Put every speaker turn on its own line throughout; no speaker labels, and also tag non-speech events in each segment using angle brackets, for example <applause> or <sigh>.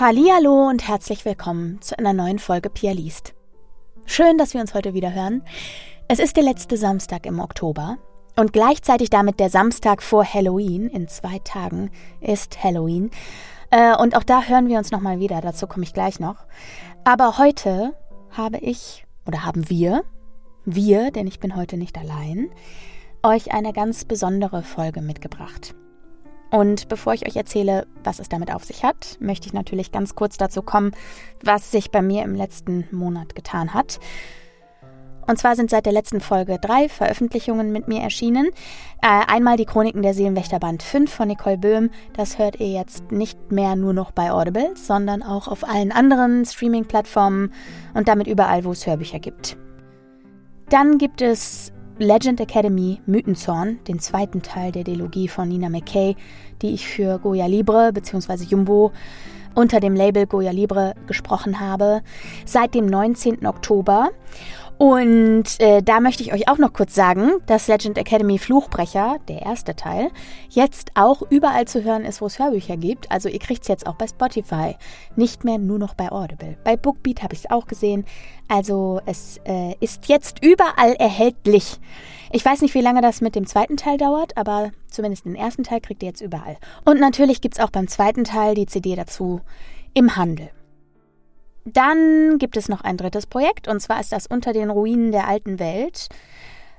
Hallo und herzlich willkommen zu einer neuen Folge Pia liest. Schön, dass wir uns heute wieder hören. Es ist der letzte Samstag im Oktober und gleichzeitig damit der Samstag vor Halloween. In zwei Tagen ist Halloween. Äh, und auch da hören wir uns nochmal wieder, dazu komme ich gleich noch. Aber heute habe ich, oder haben wir, wir, denn ich bin heute nicht allein, euch eine ganz besondere Folge mitgebracht. Und bevor ich euch erzähle, was es damit auf sich hat, möchte ich natürlich ganz kurz dazu kommen, was sich bei mir im letzten Monat getan hat. Und zwar sind seit der letzten Folge drei Veröffentlichungen mit mir erschienen. Äh, einmal die Chroniken der Seelenwächter Band 5 von Nicole Böhm. Das hört ihr jetzt nicht mehr nur noch bei Audible, sondern auch auf allen anderen Streaming-Plattformen und damit überall, wo es Hörbücher gibt. Dann gibt es Legend Academy Mythenzorn, den zweiten Teil der Dilogie von Nina McKay, die ich für Goya Libre bzw. Jumbo unter dem Label Goya Libre gesprochen habe, seit dem 19. Oktober. Und äh, da möchte ich euch auch noch kurz sagen, dass Legend Academy Fluchbrecher, der erste Teil, jetzt auch überall zu hören ist, wo es Hörbücher gibt. Also ihr kriegt es jetzt auch bei Spotify, nicht mehr nur noch bei Audible. Bei Bookbeat habe ich es auch gesehen. Also es äh, ist jetzt überall erhältlich. Ich weiß nicht, wie lange das mit dem zweiten Teil dauert, aber zumindest den ersten Teil kriegt ihr jetzt überall. Und natürlich gibt es auch beim zweiten Teil die CD dazu im Handel. Dann gibt es noch ein drittes Projekt, und zwar ist das Unter den Ruinen der alten Welt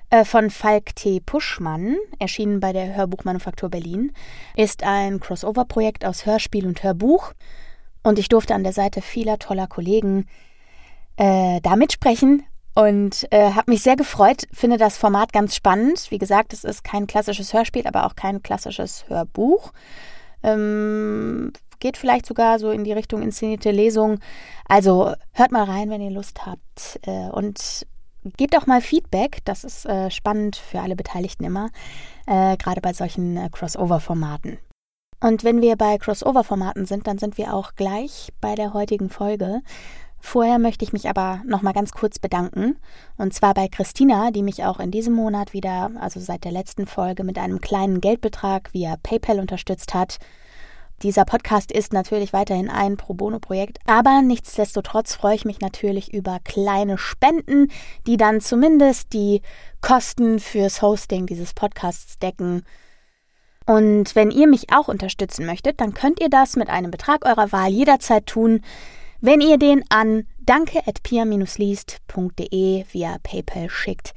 äh, von Falk T. Puschmann, erschienen bei der Hörbuchmanufaktur Berlin, ist ein Crossover-Projekt aus Hörspiel und Hörbuch. Und ich durfte an der Seite vieler toller Kollegen äh, da mitsprechen und äh, habe mich sehr gefreut, finde das Format ganz spannend. Wie gesagt, es ist kein klassisches Hörspiel, aber auch kein klassisches Hörbuch. Ähm, geht vielleicht sogar so in die Richtung inszenierte Lesung. Also hört mal rein, wenn ihr Lust habt. Äh, und gebt auch mal Feedback. Das ist äh, spannend für alle Beteiligten immer, äh, gerade bei solchen Crossover-Formaten. Und wenn wir bei Crossover-Formaten sind, dann sind wir auch gleich bei der heutigen Folge. Vorher möchte ich mich aber noch mal ganz kurz bedanken. Und zwar bei Christina, die mich auch in diesem Monat wieder, also seit der letzten Folge, mit einem kleinen Geldbetrag via PayPal unterstützt hat. Dieser Podcast ist natürlich weiterhin ein Pro Bono-Projekt, aber nichtsdestotrotz freue ich mich natürlich über kleine Spenden, die dann zumindest die Kosten fürs Hosting dieses Podcasts decken. Und wenn ihr mich auch unterstützen möchtet, dann könnt ihr das mit einem Betrag eurer Wahl jederzeit tun, wenn ihr den an danke.pia-liest.de via PayPal schickt.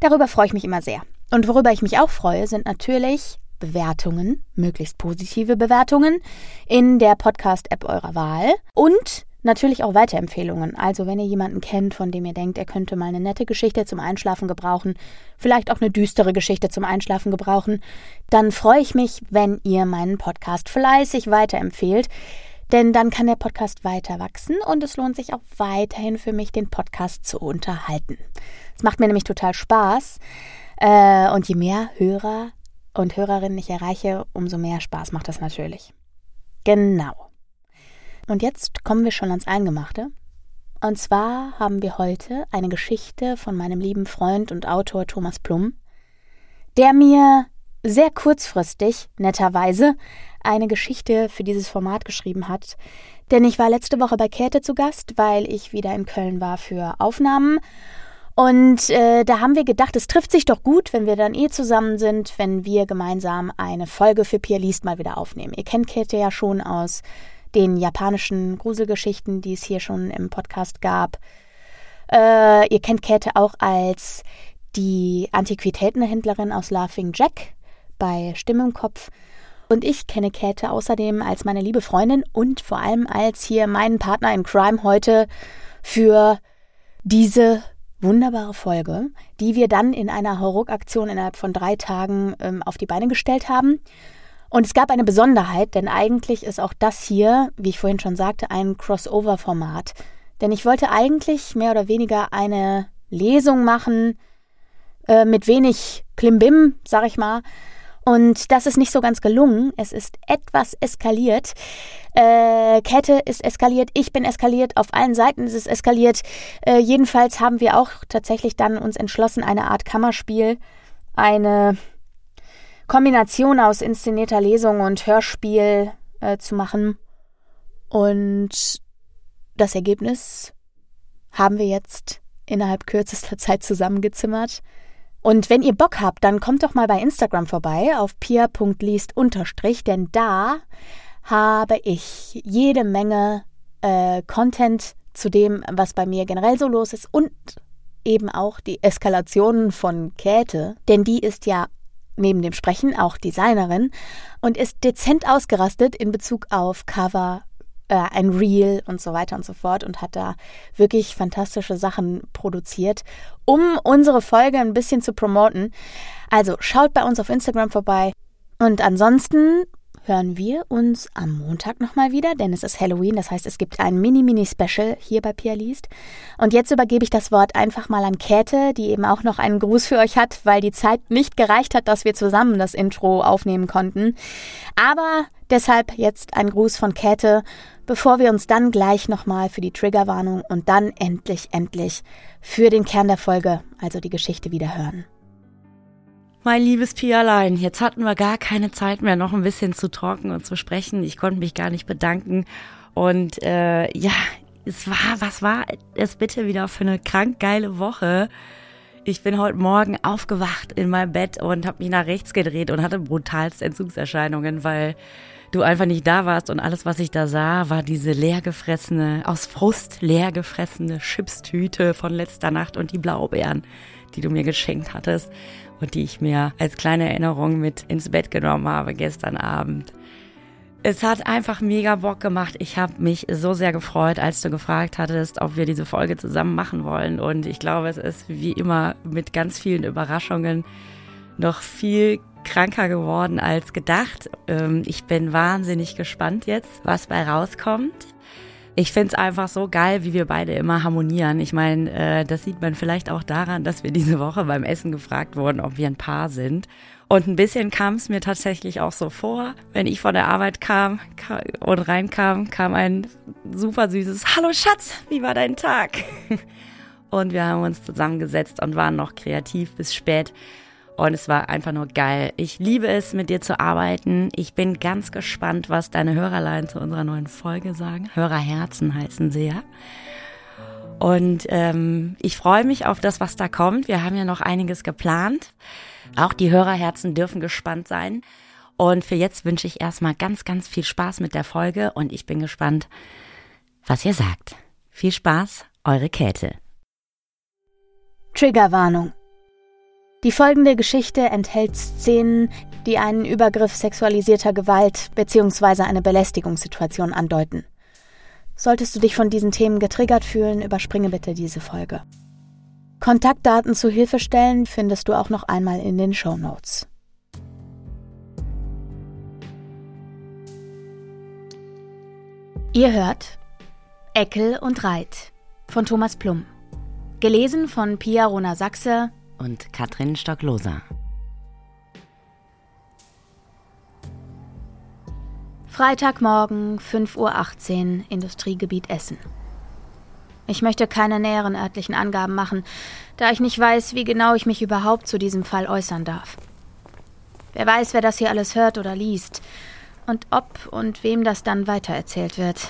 Darüber freue ich mich immer sehr. Und worüber ich mich auch freue, sind natürlich Bewertungen, möglichst positive Bewertungen in der Podcast-App eurer Wahl und natürlich auch Weiterempfehlungen. Also wenn ihr jemanden kennt, von dem ihr denkt, er könnte mal eine nette Geschichte zum Einschlafen gebrauchen, vielleicht auch eine düstere Geschichte zum Einschlafen gebrauchen, dann freue ich mich, wenn ihr meinen Podcast fleißig weiterempfehlt. Denn dann kann der Podcast weiter wachsen und es lohnt sich auch weiterhin für mich, den Podcast zu unterhalten. Es macht mir nämlich total Spaß. Äh, und je mehr Hörer und Hörerinnen ich erreiche, umso mehr Spaß macht das natürlich. Genau. Und jetzt kommen wir schon ans Eingemachte. Und zwar haben wir heute eine Geschichte von meinem lieben Freund und Autor Thomas Plum, der mir sehr kurzfristig, netterweise, eine Geschichte für dieses Format geschrieben hat. Denn ich war letzte Woche bei Käthe zu Gast, weil ich wieder in Köln war für Aufnahmen und äh, da haben wir gedacht, es trifft sich doch gut, wenn wir dann eh zusammen sind, wenn wir gemeinsam eine Folge für Pia Liest mal wieder aufnehmen. Ihr kennt Käthe ja schon aus den japanischen Gruselgeschichten, die es hier schon im Podcast gab. Äh, ihr kennt Käthe auch als die Antiquitätenhändlerin aus Laughing Jack bei Stimme im Kopf. Und ich kenne Käthe außerdem als meine liebe Freundin und vor allem als hier meinen Partner in Crime heute für diese wunderbare Folge, die wir dann in einer Hauruck-Aktion innerhalb von drei Tagen ähm, auf die Beine gestellt haben. Und es gab eine Besonderheit, denn eigentlich ist auch das hier, wie ich vorhin schon sagte, ein Crossover-Format. Denn ich wollte eigentlich mehr oder weniger eine Lesung machen äh, mit wenig Klimbim, sag ich mal, und das ist nicht so ganz gelungen. Es ist etwas eskaliert. Äh, Kette ist eskaliert, ich bin eskaliert, auf allen Seiten ist es eskaliert. Äh, jedenfalls haben wir auch tatsächlich dann uns entschlossen, eine Art Kammerspiel, eine Kombination aus inszenierter Lesung und Hörspiel äh, zu machen. Und das Ergebnis haben wir jetzt innerhalb kürzester <laughs> Zeit zusammengezimmert. Und wenn ihr Bock habt, dann kommt doch mal bei Instagram vorbei auf pia.liest denn da habe ich jede Menge äh, Content zu dem, was bei mir generell so los ist und eben auch die Eskalationen von Käthe, denn die ist ja neben dem Sprechen auch Designerin und ist dezent ausgerastet in Bezug auf Cover, äh, ein Reel und so weiter und so fort und hat da wirklich fantastische Sachen produziert, um unsere Folge ein bisschen zu promoten. Also schaut bei uns auf Instagram vorbei. Und ansonsten hören wir uns am Montag nochmal wieder, denn es ist Halloween, das heißt, es gibt ein Mini-Mini-Special hier bei Pia Liest. Und jetzt übergebe ich das Wort einfach mal an Käthe, die eben auch noch einen Gruß für euch hat, weil die Zeit nicht gereicht hat, dass wir zusammen das Intro aufnehmen konnten. Aber deshalb jetzt ein Gruß von Käthe, bevor wir uns dann gleich nochmal für die Triggerwarnung und dann endlich, endlich für den Kern der Folge, also die Geschichte wieder hören.
Mein liebes Pialein, jetzt hatten wir gar keine Zeit mehr, noch ein bisschen zu talken und zu sprechen. Ich konnte mich gar nicht bedanken. Und äh, ja, es war, was war es bitte wieder für eine krank geile Woche? Ich bin heute Morgen aufgewacht in meinem Bett und habe mich nach rechts gedreht und hatte brutalste Entzugserscheinungen, weil du einfach nicht da warst und alles, was ich da sah, war diese leergefressene, aus Frust leergefressene Chipstüte von letzter Nacht und die Blaubeeren, die du mir geschenkt hattest und die ich mir als kleine Erinnerung mit ins Bett genommen habe gestern Abend. Es hat einfach mega Bock gemacht. Ich habe mich so sehr gefreut, als du gefragt hattest, ob wir diese Folge zusammen machen wollen. Und ich glaube, es ist wie immer mit ganz vielen Überraschungen noch viel kranker geworden als gedacht. Ähm, ich bin wahnsinnig gespannt jetzt, was bei rauskommt. Ich find's einfach so geil, wie wir beide immer harmonieren. Ich meine, äh, das sieht man vielleicht auch daran, dass wir diese Woche beim Essen gefragt wurden, ob wir ein Paar sind. Und ein bisschen kam es mir tatsächlich auch so vor, wenn ich von der Arbeit kam und reinkam, kam ein super süßes Hallo Schatz, wie war dein Tag? <laughs> Und wir haben uns zusammengesetzt und waren noch kreativ bis spät und es war einfach nur geil. Ich liebe es, mit dir zu arbeiten. Ich bin ganz gespannt, was deine Hörerlein zu unserer neuen Folge sagen. Hörerherzen heißen sie ja. Und ähm, ich freue mich auf das, was da kommt. Wir haben ja noch einiges geplant. Auch die Hörerherzen dürfen gespannt sein. Und für jetzt wünsche ich erstmal ganz, ganz viel Spaß mit der Folge und ich bin gespannt, was ihr sagt. Viel Spaß, eure Käthe.
Triggerwarnung. Die folgende Geschichte enthält Szenen, die einen Übergriff sexualisierter Gewalt bzw. eine Belästigungssituation andeuten. Solltest du dich von diesen Themen getriggert fühlen, überspringe bitte diese Folge. Kontaktdaten zu Hilfestellen findest du auch noch einmal in den Show Notes. Ihr hört Eckel und Reit von Thomas Plum. Gelesen von Pia Rona Sachse
und Katrin Stockloser.
Freitagmorgen, 5.18 Uhr, Industriegebiet Essen. Ich möchte keine näheren örtlichen Angaben machen, da ich nicht weiß, wie genau ich mich überhaupt zu diesem Fall äußern darf. Wer weiß, wer das hier alles hört oder liest und ob und wem das dann weitererzählt wird.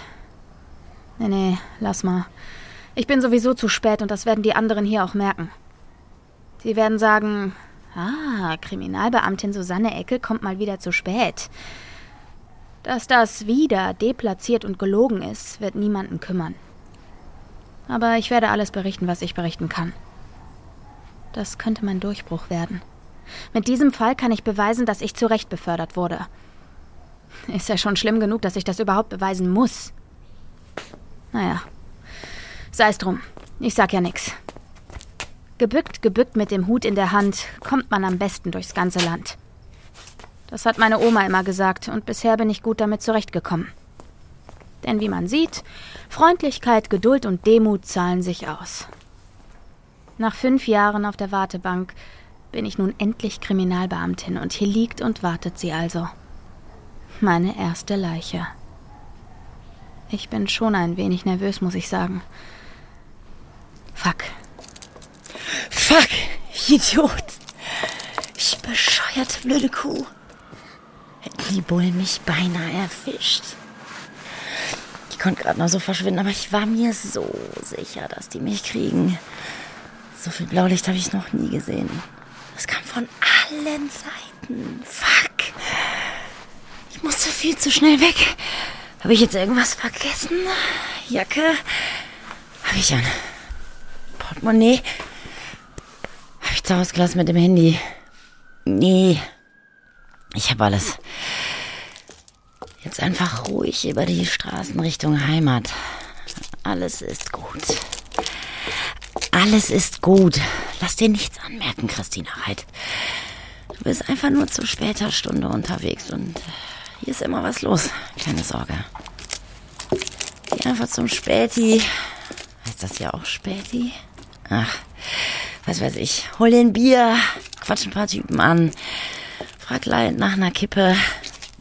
Nee, nee, lass mal. Ich bin sowieso zu spät und das werden die anderen hier auch merken. Sie werden sagen, ah, Kriminalbeamtin Susanne Eckel kommt mal wieder zu spät. Dass das wieder deplatziert und gelogen ist, wird niemanden kümmern. Aber ich werde alles berichten, was ich berichten kann. Das könnte mein Durchbruch werden. Mit diesem Fall kann ich beweisen, dass ich zu Recht befördert wurde. Ist ja schon schlimm genug, dass ich das überhaupt beweisen muss. Naja, sei es drum. Ich sag ja nix. Gebückt, gebückt mit dem Hut in der Hand, kommt man am besten durchs ganze Land. Das hat meine Oma immer gesagt, und bisher bin ich gut damit zurechtgekommen. Denn wie man sieht, Freundlichkeit, Geduld und Demut zahlen sich aus. Nach fünf Jahren auf der Wartebank bin ich nun endlich Kriminalbeamtin und hier liegt und wartet sie also. Meine erste Leiche. Ich bin schon ein wenig nervös, muss ich sagen. Fuck,
Fuck, Idiot. Ich bescheuerte blöde Kuh. Hätten die Bullen mich beinahe erwischt. Die konnte gerade noch so verschwinden, aber ich war mir so sicher, dass die mich kriegen. So viel Blaulicht habe ich noch nie gesehen. Das kam von allen Seiten. Fuck. Ich musste viel zu schnell weg. Habe ich jetzt irgendwas vergessen? Jacke? Habe ich an. Portemonnaie? Habe ich zu Hause gelassen mit dem Handy? Nee. Ich habe alles. Jetzt einfach ruhig über die Straßen Richtung Heimat. Alles ist gut. Alles ist gut. Lass dir nichts anmerken, Christina Reit. Du bist einfach nur zu später Stunde unterwegs und hier ist immer was los. Keine Sorge. Geh einfach zum Späti. Heißt das ja auch Späti? Ach, was weiß ich. Hol dir ein Bier, quatsch ein paar Typen an, frag leid nach einer Kippe.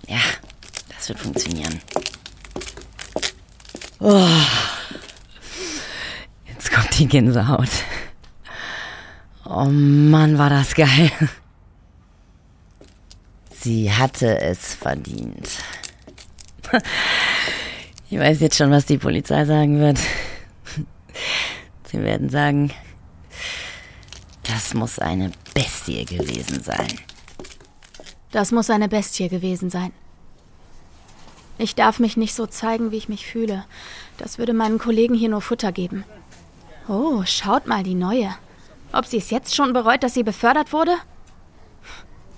Ja, das wird funktionieren. Oh. Jetzt kommt die Gänsehaut. Oh Mann, war das geil. Sie hatte es verdient. Ich weiß jetzt schon, was die Polizei sagen wird. Sie werden sagen, das muss eine Bestie gewesen sein.
Das muss eine Bestie gewesen sein. Ich darf mich nicht so zeigen, wie ich mich fühle. Das würde meinen Kollegen hier nur Futter geben. Oh, schaut mal die neue. Ob sie es jetzt schon bereut, dass sie befördert wurde?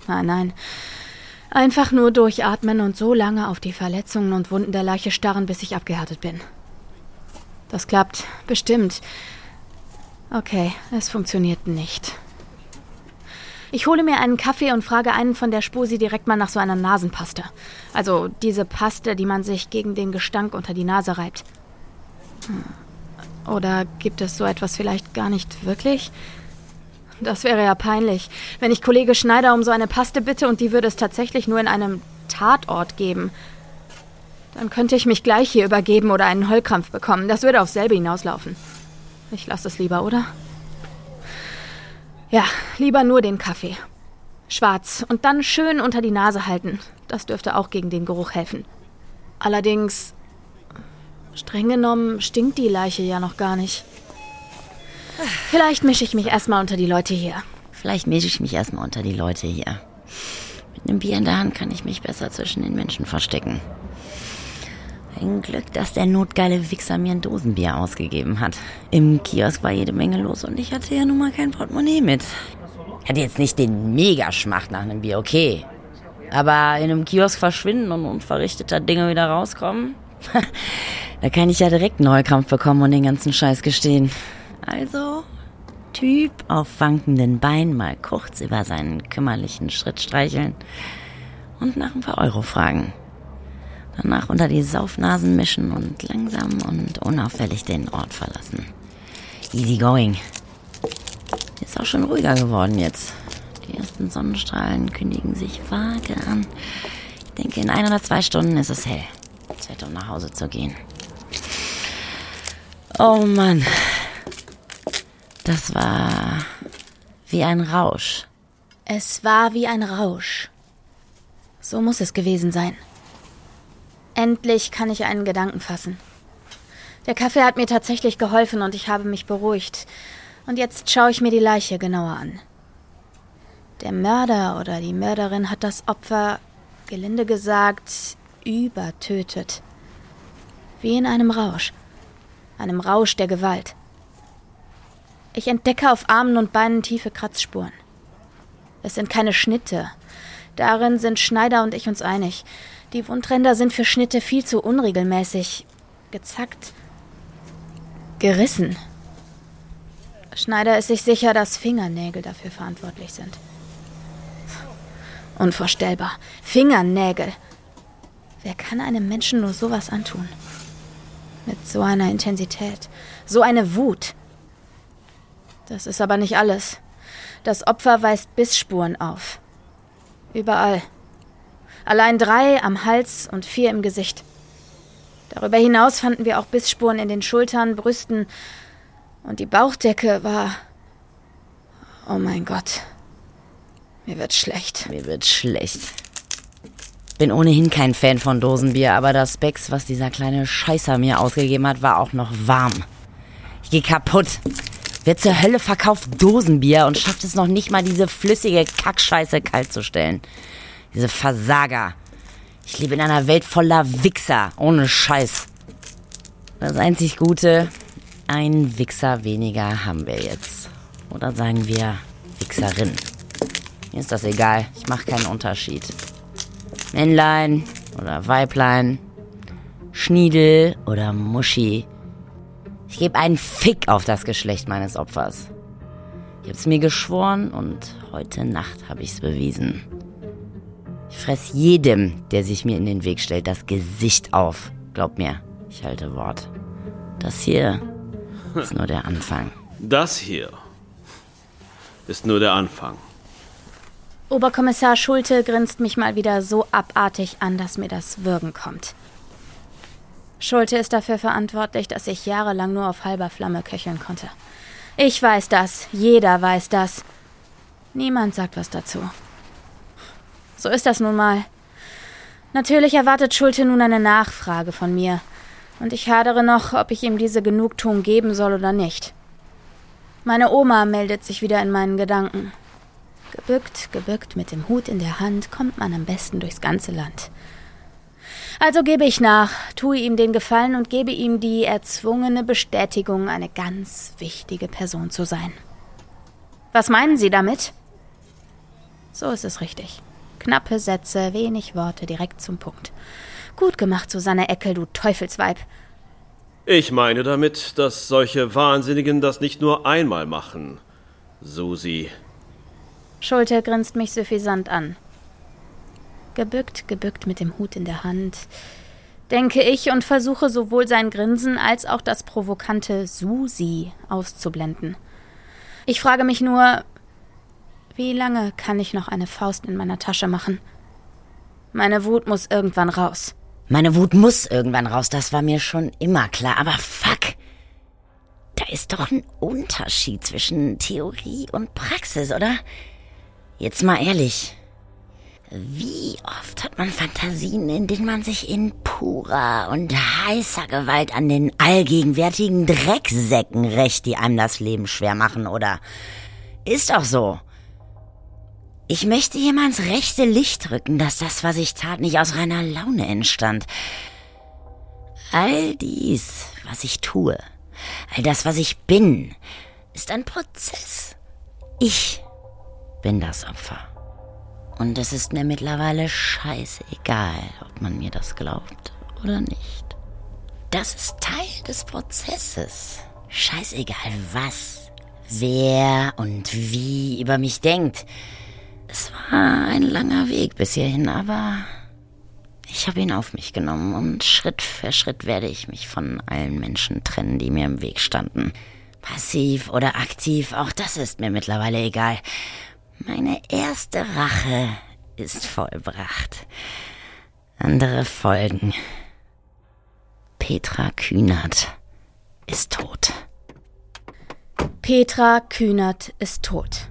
Nein, nein. Einfach nur durchatmen und so lange auf die Verletzungen und Wunden der Leiche starren, bis ich abgehärtet bin. Das klappt, bestimmt. Okay, es funktioniert nicht. Ich hole mir einen Kaffee und frage einen von der Spusi direkt mal nach so einer Nasenpaste. Also diese Paste, die man sich gegen den Gestank unter die Nase reibt. Hm. Oder gibt es so etwas vielleicht gar nicht wirklich? Das wäre ja peinlich, wenn ich Kollege Schneider um so eine Paste bitte und die würde es tatsächlich nur in einem Tatort geben. Dann könnte ich mich gleich hier übergeben oder einen Heulkrampf bekommen. Das würde aufs selbe hinauslaufen. Ich lasse es lieber, oder? Ja, lieber nur den Kaffee. Schwarz und dann schön unter die Nase halten. Das dürfte auch gegen den Geruch helfen. Allerdings, streng genommen, stinkt die Leiche ja noch gar nicht. Vielleicht mische ich mich erstmal unter die Leute hier.
Vielleicht mische ich mich erstmal unter die Leute hier. Mit einem Bier in der Hand kann ich mich besser zwischen den Menschen verstecken. Ein Glück, dass der notgeile Wichser mir ein Dosenbier ausgegeben hat. Im Kiosk war jede Menge los und ich hatte ja nun mal kein Portemonnaie mit. Hatte jetzt nicht den Megaschmacht nach einem Bier, okay. Aber in einem Kiosk verschwinden und unverrichteter Dinge wieder rauskommen? <laughs> da kann ich ja direkt einen Heulkrampf bekommen und den ganzen Scheiß gestehen. Also, Typ auf wankenden Beinen mal kurz über seinen kümmerlichen Schritt streicheln und nach ein paar Euro fragen. Danach unter die Saufnasen mischen und langsam und unauffällig den Ort verlassen. Easy going. Ist auch schon ruhiger geworden jetzt. Die ersten Sonnenstrahlen kündigen sich vage an. Ich denke, in ein oder zwei Stunden ist es hell. Zeit, um nach Hause zu gehen. Oh Mann. Das war wie ein Rausch.
Es war wie ein Rausch. So muss es gewesen sein. Endlich kann ich einen Gedanken fassen. Der Kaffee hat mir tatsächlich geholfen und ich habe mich beruhigt. Und jetzt schaue ich mir die Leiche genauer an. Der Mörder oder die Mörderin hat das Opfer, gelinde gesagt, übertötet. Wie in einem Rausch. Einem Rausch der Gewalt. Ich entdecke auf Armen und Beinen tiefe Kratzspuren. Es sind keine Schnitte. Darin sind Schneider und ich uns einig. Die Wundränder sind für Schnitte viel zu unregelmäßig. Gezackt. Gerissen. Schneider ist sich sicher, dass Fingernägel dafür verantwortlich sind. Unvorstellbar. Fingernägel. Wer kann einem Menschen nur sowas antun? Mit so einer Intensität, so eine Wut. Das ist aber nicht alles. Das Opfer weist Bissspuren auf. Überall. Allein drei am Hals und vier im Gesicht. Darüber hinaus fanden wir auch Bissspuren in den Schultern, Brüsten und die Bauchdecke war. Oh mein Gott. Mir wird schlecht.
Mir wird schlecht. Bin ohnehin kein Fan von Dosenbier, aber das Becks, was dieser kleine Scheißer mir ausgegeben hat, war auch noch warm. Ich geh kaputt. Wer zur Hölle verkauft Dosenbier und schafft es noch nicht mal, diese flüssige Kackscheiße kalt zu stellen? Diese Versager. Ich lebe in einer Welt voller Wichser, ohne Scheiß. Das einzig Gute, ein Wichser weniger haben wir jetzt. Oder sagen wir Wichserin. Mir ist das egal, ich mache keinen Unterschied. Männlein oder Weiblein, Schniedel oder Muschi. Ich gebe einen Fick auf das Geschlecht meines Opfers. Ich hab's mir geschworen und heute Nacht habe ich's bewiesen. Ich fress jedem, der sich mir in den Weg stellt, das Gesicht auf. Glaub mir, ich halte Wort. Das hier ist nur der Anfang.
Das hier ist nur der Anfang.
Oberkommissar Schulte grinst mich mal wieder so abartig an, dass mir das Würgen kommt. Schulte ist dafür verantwortlich, dass ich jahrelang nur auf halber Flamme köcheln konnte. Ich weiß das, jeder weiß das. Niemand sagt was dazu. So ist das nun mal. Natürlich erwartet Schulte nun eine Nachfrage von mir, und ich hadere noch, ob ich ihm diese Genugtuung geben soll oder nicht. Meine Oma meldet sich wieder in meinen Gedanken. Gebückt, gebückt, mit dem Hut in der Hand kommt man am besten durchs ganze Land. Also gebe ich nach, tue ihm den Gefallen und gebe ihm die erzwungene Bestätigung, eine ganz wichtige Person zu sein. Was meinen Sie damit? So ist es richtig. Knappe Sätze, wenig Worte, direkt zum Punkt. Gut gemacht, Susanne Eckel, du Teufelsweib.
Ich meine damit, dass solche Wahnsinnigen das nicht nur einmal machen. Susi.
Schulte grinst mich suffisant an. Gebückt, gebückt mit dem Hut in der Hand, denke ich und versuche sowohl sein Grinsen als auch das provokante Susi auszublenden. Ich frage mich nur, wie lange kann ich noch eine Faust in meiner Tasche machen? Meine Wut muss irgendwann raus.
Meine Wut muss irgendwann raus, das war mir schon immer klar, aber fuck. Da ist doch ein Unterschied zwischen Theorie und Praxis, oder? Jetzt mal ehrlich. Wie oft hat man Fantasien, in denen man sich in purer und heißer Gewalt an den allgegenwärtigen Drecksäcken rächt, die einem das Leben schwer machen, oder? Ist doch so. Ich möchte hier mal ins rechte Licht rücken, dass das, was ich tat, nicht aus reiner Laune entstand. All dies, was ich tue, all das, was ich bin, ist ein Prozess. Ich bin das Opfer. Und es ist mir mittlerweile scheißegal, ob man mir das glaubt oder nicht. Das ist Teil des Prozesses. Scheißegal was, wer und wie über mich denkt. Es war ein langer Weg bis hierhin, aber ich habe ihn auf mich genommen und Schritt für Schritt werde ich mich von allen Menschen trennen, die mir im Weg standen. Passiv oder aktiv, auch das ist mir mittlerweile egal. Meine erste Rache ist vollbracht. Andere folgen. Petra Kühnert ist tot.
Petra Kühnert ist tot.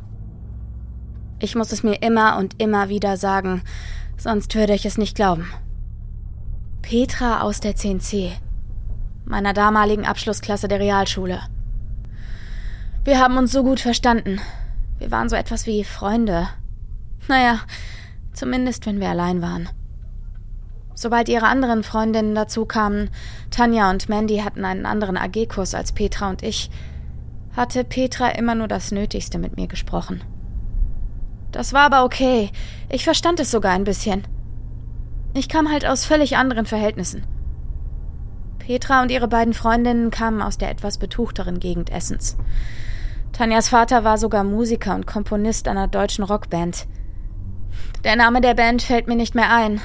Ich muss es mir immer und immer wieder sagen, sonst würde ich es nicht glauben. Petra aus der 10c, meiner damaligen Abschlussklasse der Realschule. Wir haben uns so gut verstanden. Wir waren so etwas wie Freunde. Naja, zumindest wenn wir allein waren. Sobald ihre anderen Freundinnen dazu kamen, Tanja und Mandy hatten einen anderen AG-Kurs als Petra und ich, hatte Petra immer nur das Nötigste mit mir gesprochen. Das war aber okay. Ich verstand es sogar ein bisschen. Ich kam halt aus völlig anderen Verhältnissen. Petra und ihre beiden Freundinnen kamen aus der etwas betuchteren Gegend Essens. Tanjas Vater war sogar Musiker und Komponist einer deutschen Rockband. Der Name der Band fällt mir nicht mehr ein,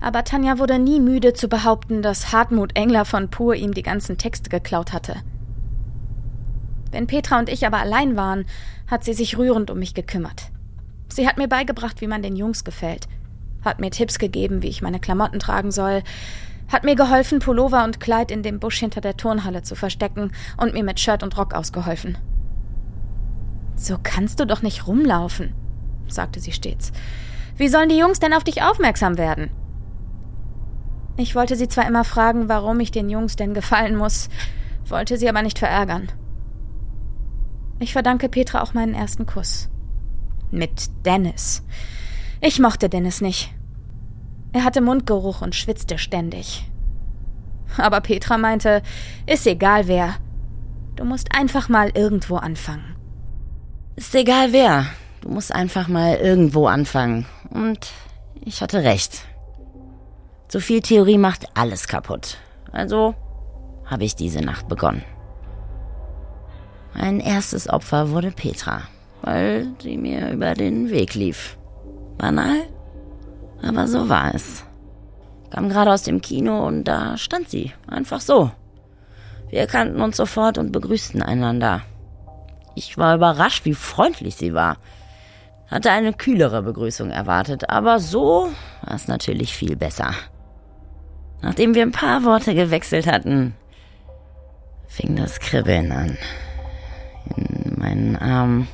aber Tanja wurde nie müde zu behaupten, dass Hartmut Engler von Pur ihm die ganzen Texte geklaut hatte. Wenn Petra und ich aber allein waren, hat sie sich rührend um mich gekümmert. Sie hat mir beigebracht, wie man den Jungs gefällt, hat mir Tipps gegeben, wie ich meine Klamotten tragen soll, hat mir geholfen, Pullover und Kleid in dem Busch hinter der Turnhalle zu verstecken und mir mit Shirt und Rock ausgeholfen. So kannst du doch nicht rumlaufen, sagte sie stets. Wie sollen die Jungs denn auf dich aufmerksam werden? Ich wollte sie zwar immer fragen, warum ich den Jungs denn gefallen muss, wollte sie aber nicht verärgern. Ich verdanke Petra auch meinen ersten Kuss. Mit Dennis. Ich mochte Dennis nicht. Er hatte Mundgeruch und schwitzte ständig. Aber Petra meinte, ist egal wer. Du musst einfach mal irgendwo anfangen.
Ist egal wer. Du musst einfach mal irgendwo anfangen. Und ich hatte recht. Zu viel Theorie macht alles kaputt. Also habe ich diese Nacht begonnen. Mein erstes Opfer wurde Petra, weil sie mir über den Weg lief. Banal, aber so war es. Kam gerade aus dem Kino und da stand sie, einfach so. Wir erkannten uns sofort und begrüßten einander. Ich war überrascht, wie freundlich sie war. Hatte eine kühlere Begrüßung erwartet, aber so war es natürlich viel besser. Nachdem wir ein paar Worte gewechselt hatten, fing das Kribbeln an. In meinen Armen,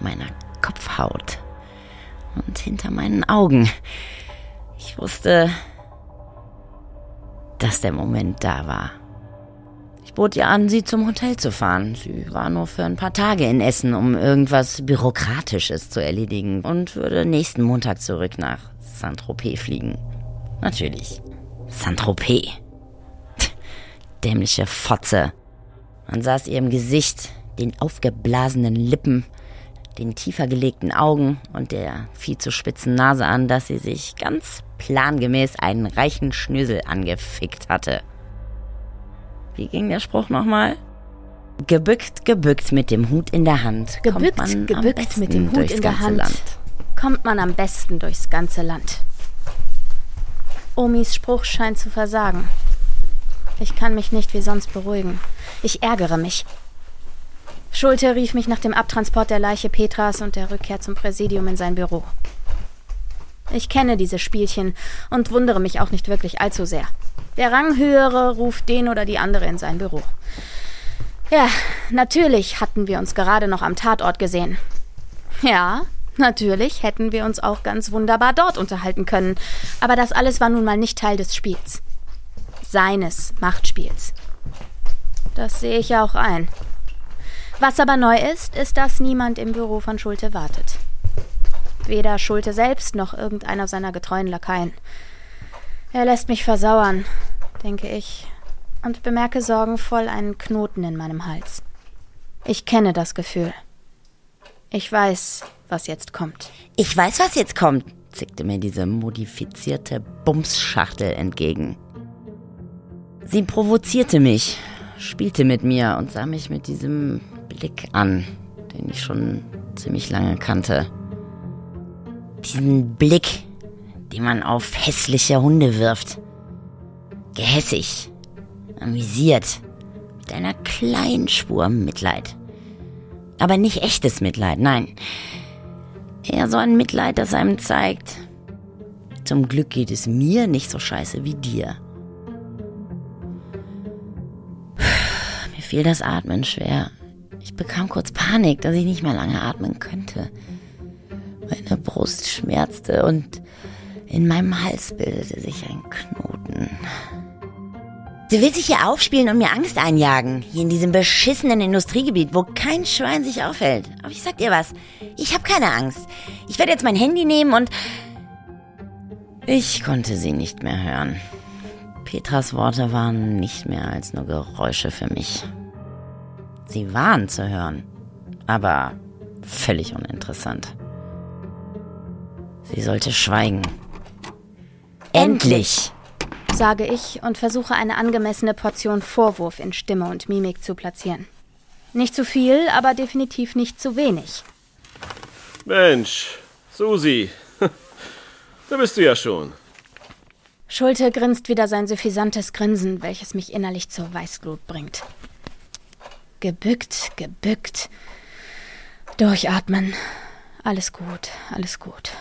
meiner Kopfhaut und hinter meinen Augen. Ich wusste, dass der Moment da war. Ich bot ihr an, sie zum Hotel zu fahren. Sie war nur für ein paar Tage in Essen, um irgendwas Bürokratisches zu erledigen und würde nächsten Montag zurück nach Saint-Tropez fliegen. Natürlich. Saint-Tropez. Dämliche Fotze. Man saß ihrem Gesicht, den aufgeblasenen Lippen, den tiefer gelegten Augen und der viel zu spitzen Nase an, dass sie sich ganz plangemäß einen reichen Schnösel angefickt hatte. Wie ging der Spruch nochmal? Gebückt, gebückt mit dem Hut in der Hand.
Gebückt, gebückt mit dem Hut in der Hand. Land. Kommt man am besten durchs ganze Land. Omis Spruch scheint zu versagen. Ich kann mich nicht wie sonst beruhigen. Ich ärgere mich. Schulte rief mich nach dem Abtransport der Leiche Petras und der Rückkehr zum Präsidium in sein Büro. Ich kenne diese Spielchen und wundere mich auch nicht wirklich allzu sehr. Der Ranghöhere ruft den oder die andere in sein Büro. Ja, natürlich hatten wir uns gerade noch am Tatort gesehen. Ja, natürlich hätten wir uns auch ganz wunderbar dort unterhalten können, aber das alles war nun mal nicht Teil des Spiels. Seines Machtspiels. Das sehe ich ja auch ein. Was aber neu ist, ist, dass niemand im Büro von Schulte wartet. Weder Schulte selbst noch irgendeiner seiner getreuen Lakaien. Er lässt mich versauern, denke ich, und bemerke sorgenvoll einen Knoten in meinem Hals. Ich kenne das Gefühl. Ich weiß, was jetzt kommt.
Ich weiß, was jetzt kommt, zickte mir diese modifizierte Bumsschachtel entgegen. Sie provozierte mich, spielte mit mir und sah mich mit diesem Blick an, den ich schon ziemlich lange kannte. Diesen Blick, den man auf hässliche Hunde wirft. Gehässig, amüsiert, mit einer kleinen Spur Mitleid. Aber nicht echtes Mitleid, nein. Eher so ein Mitleid, das einem zeigt, zum Glück geht es mir nicht so scheiße wie dir. Mir fiel das Atmen schwer. Ich bekam kurz Panik, dass ich nicht mehr lange atmen könnte. Meine Brust schmerzte und in meinem Hals bildete sich ein Knoten. Du willst dich hier aufspielen und mir Angst einjagen. Hier in diesem beschissenen Industriegebiet, wo kein Schwein sich aufhält. Aber ich sag dir was. Ich hab keine Angst. Ich werde jetzt mein Handy nehmen und... Ich konnte sie nicht mehr hören. Petras Worte waren nicht mehr als nur Geräusche für mich. Sie waren zu hören, aber völlig uninteressant. Sie sollte schweigen. Endlich!
sage ich und versuche eine angemessene Portion Vorwurf in Stimme und Mimik zu platzieren. Nicht zu viel, aber definitiv nicht zu wenig.
Mensch, Susi, <laughs> da bist du ja schon.
Schulte grinst wieder sein suffisantes Grinsen, welches mich innerlich zur Weißglut bringt. Gebückt, gebückt. Durchatmen. Alles gut, alles gut.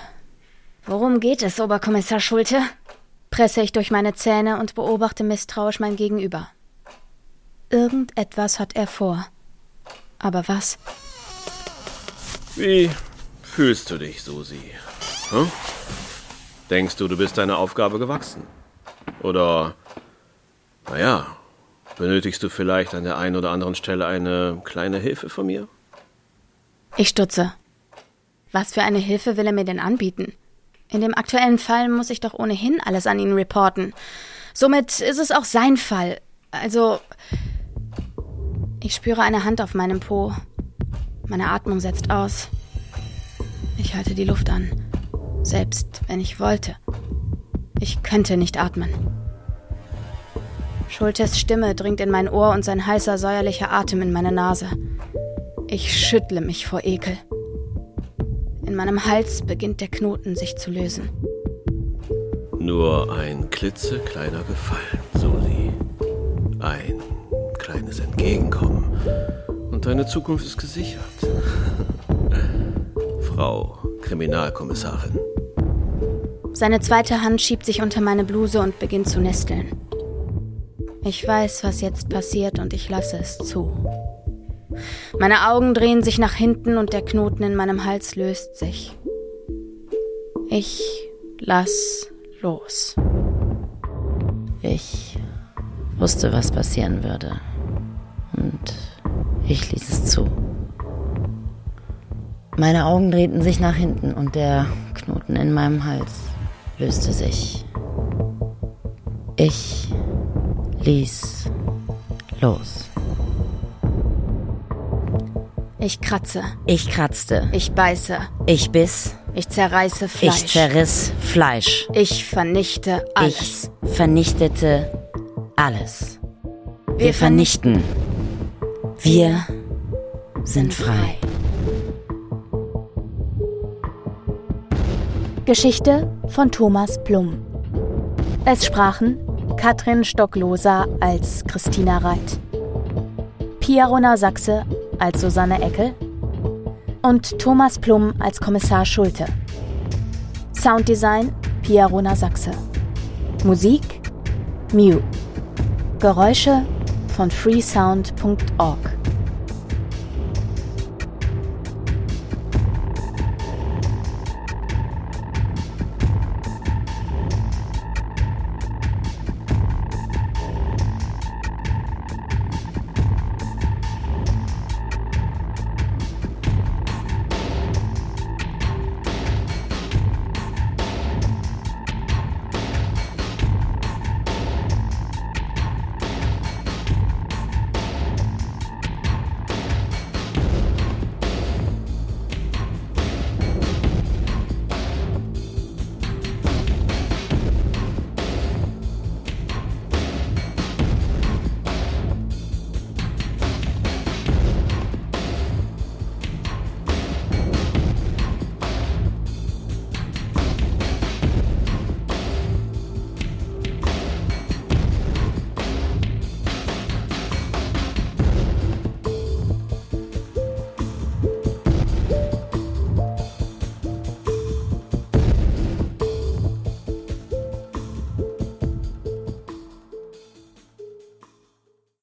Worum geht es, Oberkommissar Schulte? Presse ich durch meine Zähne und beobachte misstrauisch mein Gegenüber. Irgendetwas hat er vor. Aber was?
Wie fühlst du dich, Susi? Hm? Denkst du, du bist deiner Aufgabe gewachsen? Oder, naja, benötigst du vielleicht an der einen oder anderen Stelle eine kleine Hilfe von mir?
Ich stutze. Was für eine Hilfe will er mir denn anbieten? In dem aktuellen Fall muss ich doch ohnehin alles an ihn reporten. Somit ist es auch sein Fall. Also. Ich spüre eine Hand auf meinem Po. Meine Atmung setzt aus. Ich halte die Luft an. Selbst wenn ich wollte. Ich könnte nicht atmen. Schultes Stimme dringt in mein Ohr und sein heißer, säuerlicher Atem in meine Nase. Ich schüttle mich vor Ekel. In meinem Hals beginnt der Knoten sich zu lösen.
Nur ein klitzekleiner Gefallen, Susi. Ein kleines Entgegenkommen. Und deine Zukunft ist gesichert. <laughs> Frau Kriminalkommissarin.
Seine zweite Hand schiebt sich unter meine Bluse und beginnt zu nesteln. Ich weiß, was jetzt passiert und ich lasse es zu. Meine Augen drehen sich nach hinten und der Knoten in meinem Hals löst sich. Ich lass los.
Ich wusste, was passieren würde. Und ich ließ es zu. Meine Augen drehten sich nach hinten und der Knoten in meinem Hals löste sich. Ich ließ los.
Ich kratze.
Ich kratzte.
Ich beiße.
Ich biss.
Ich zerreiße Fleisch.
Ich zerriss Fleisch.
Ich vernichte alles.
Ich vernichtete alles. Wir vernichten. Wir sind frei.
Geschichte von Thomas Plum. Es sprachen Katrin Stockloser als Christina Reit, Pia Runner Sachse als Susanne Eckel und Thomas Plum als Kommissar Schulte. Sounddesign Pia Runner Sachse. Musik Mew. Geräusche von freesound.org.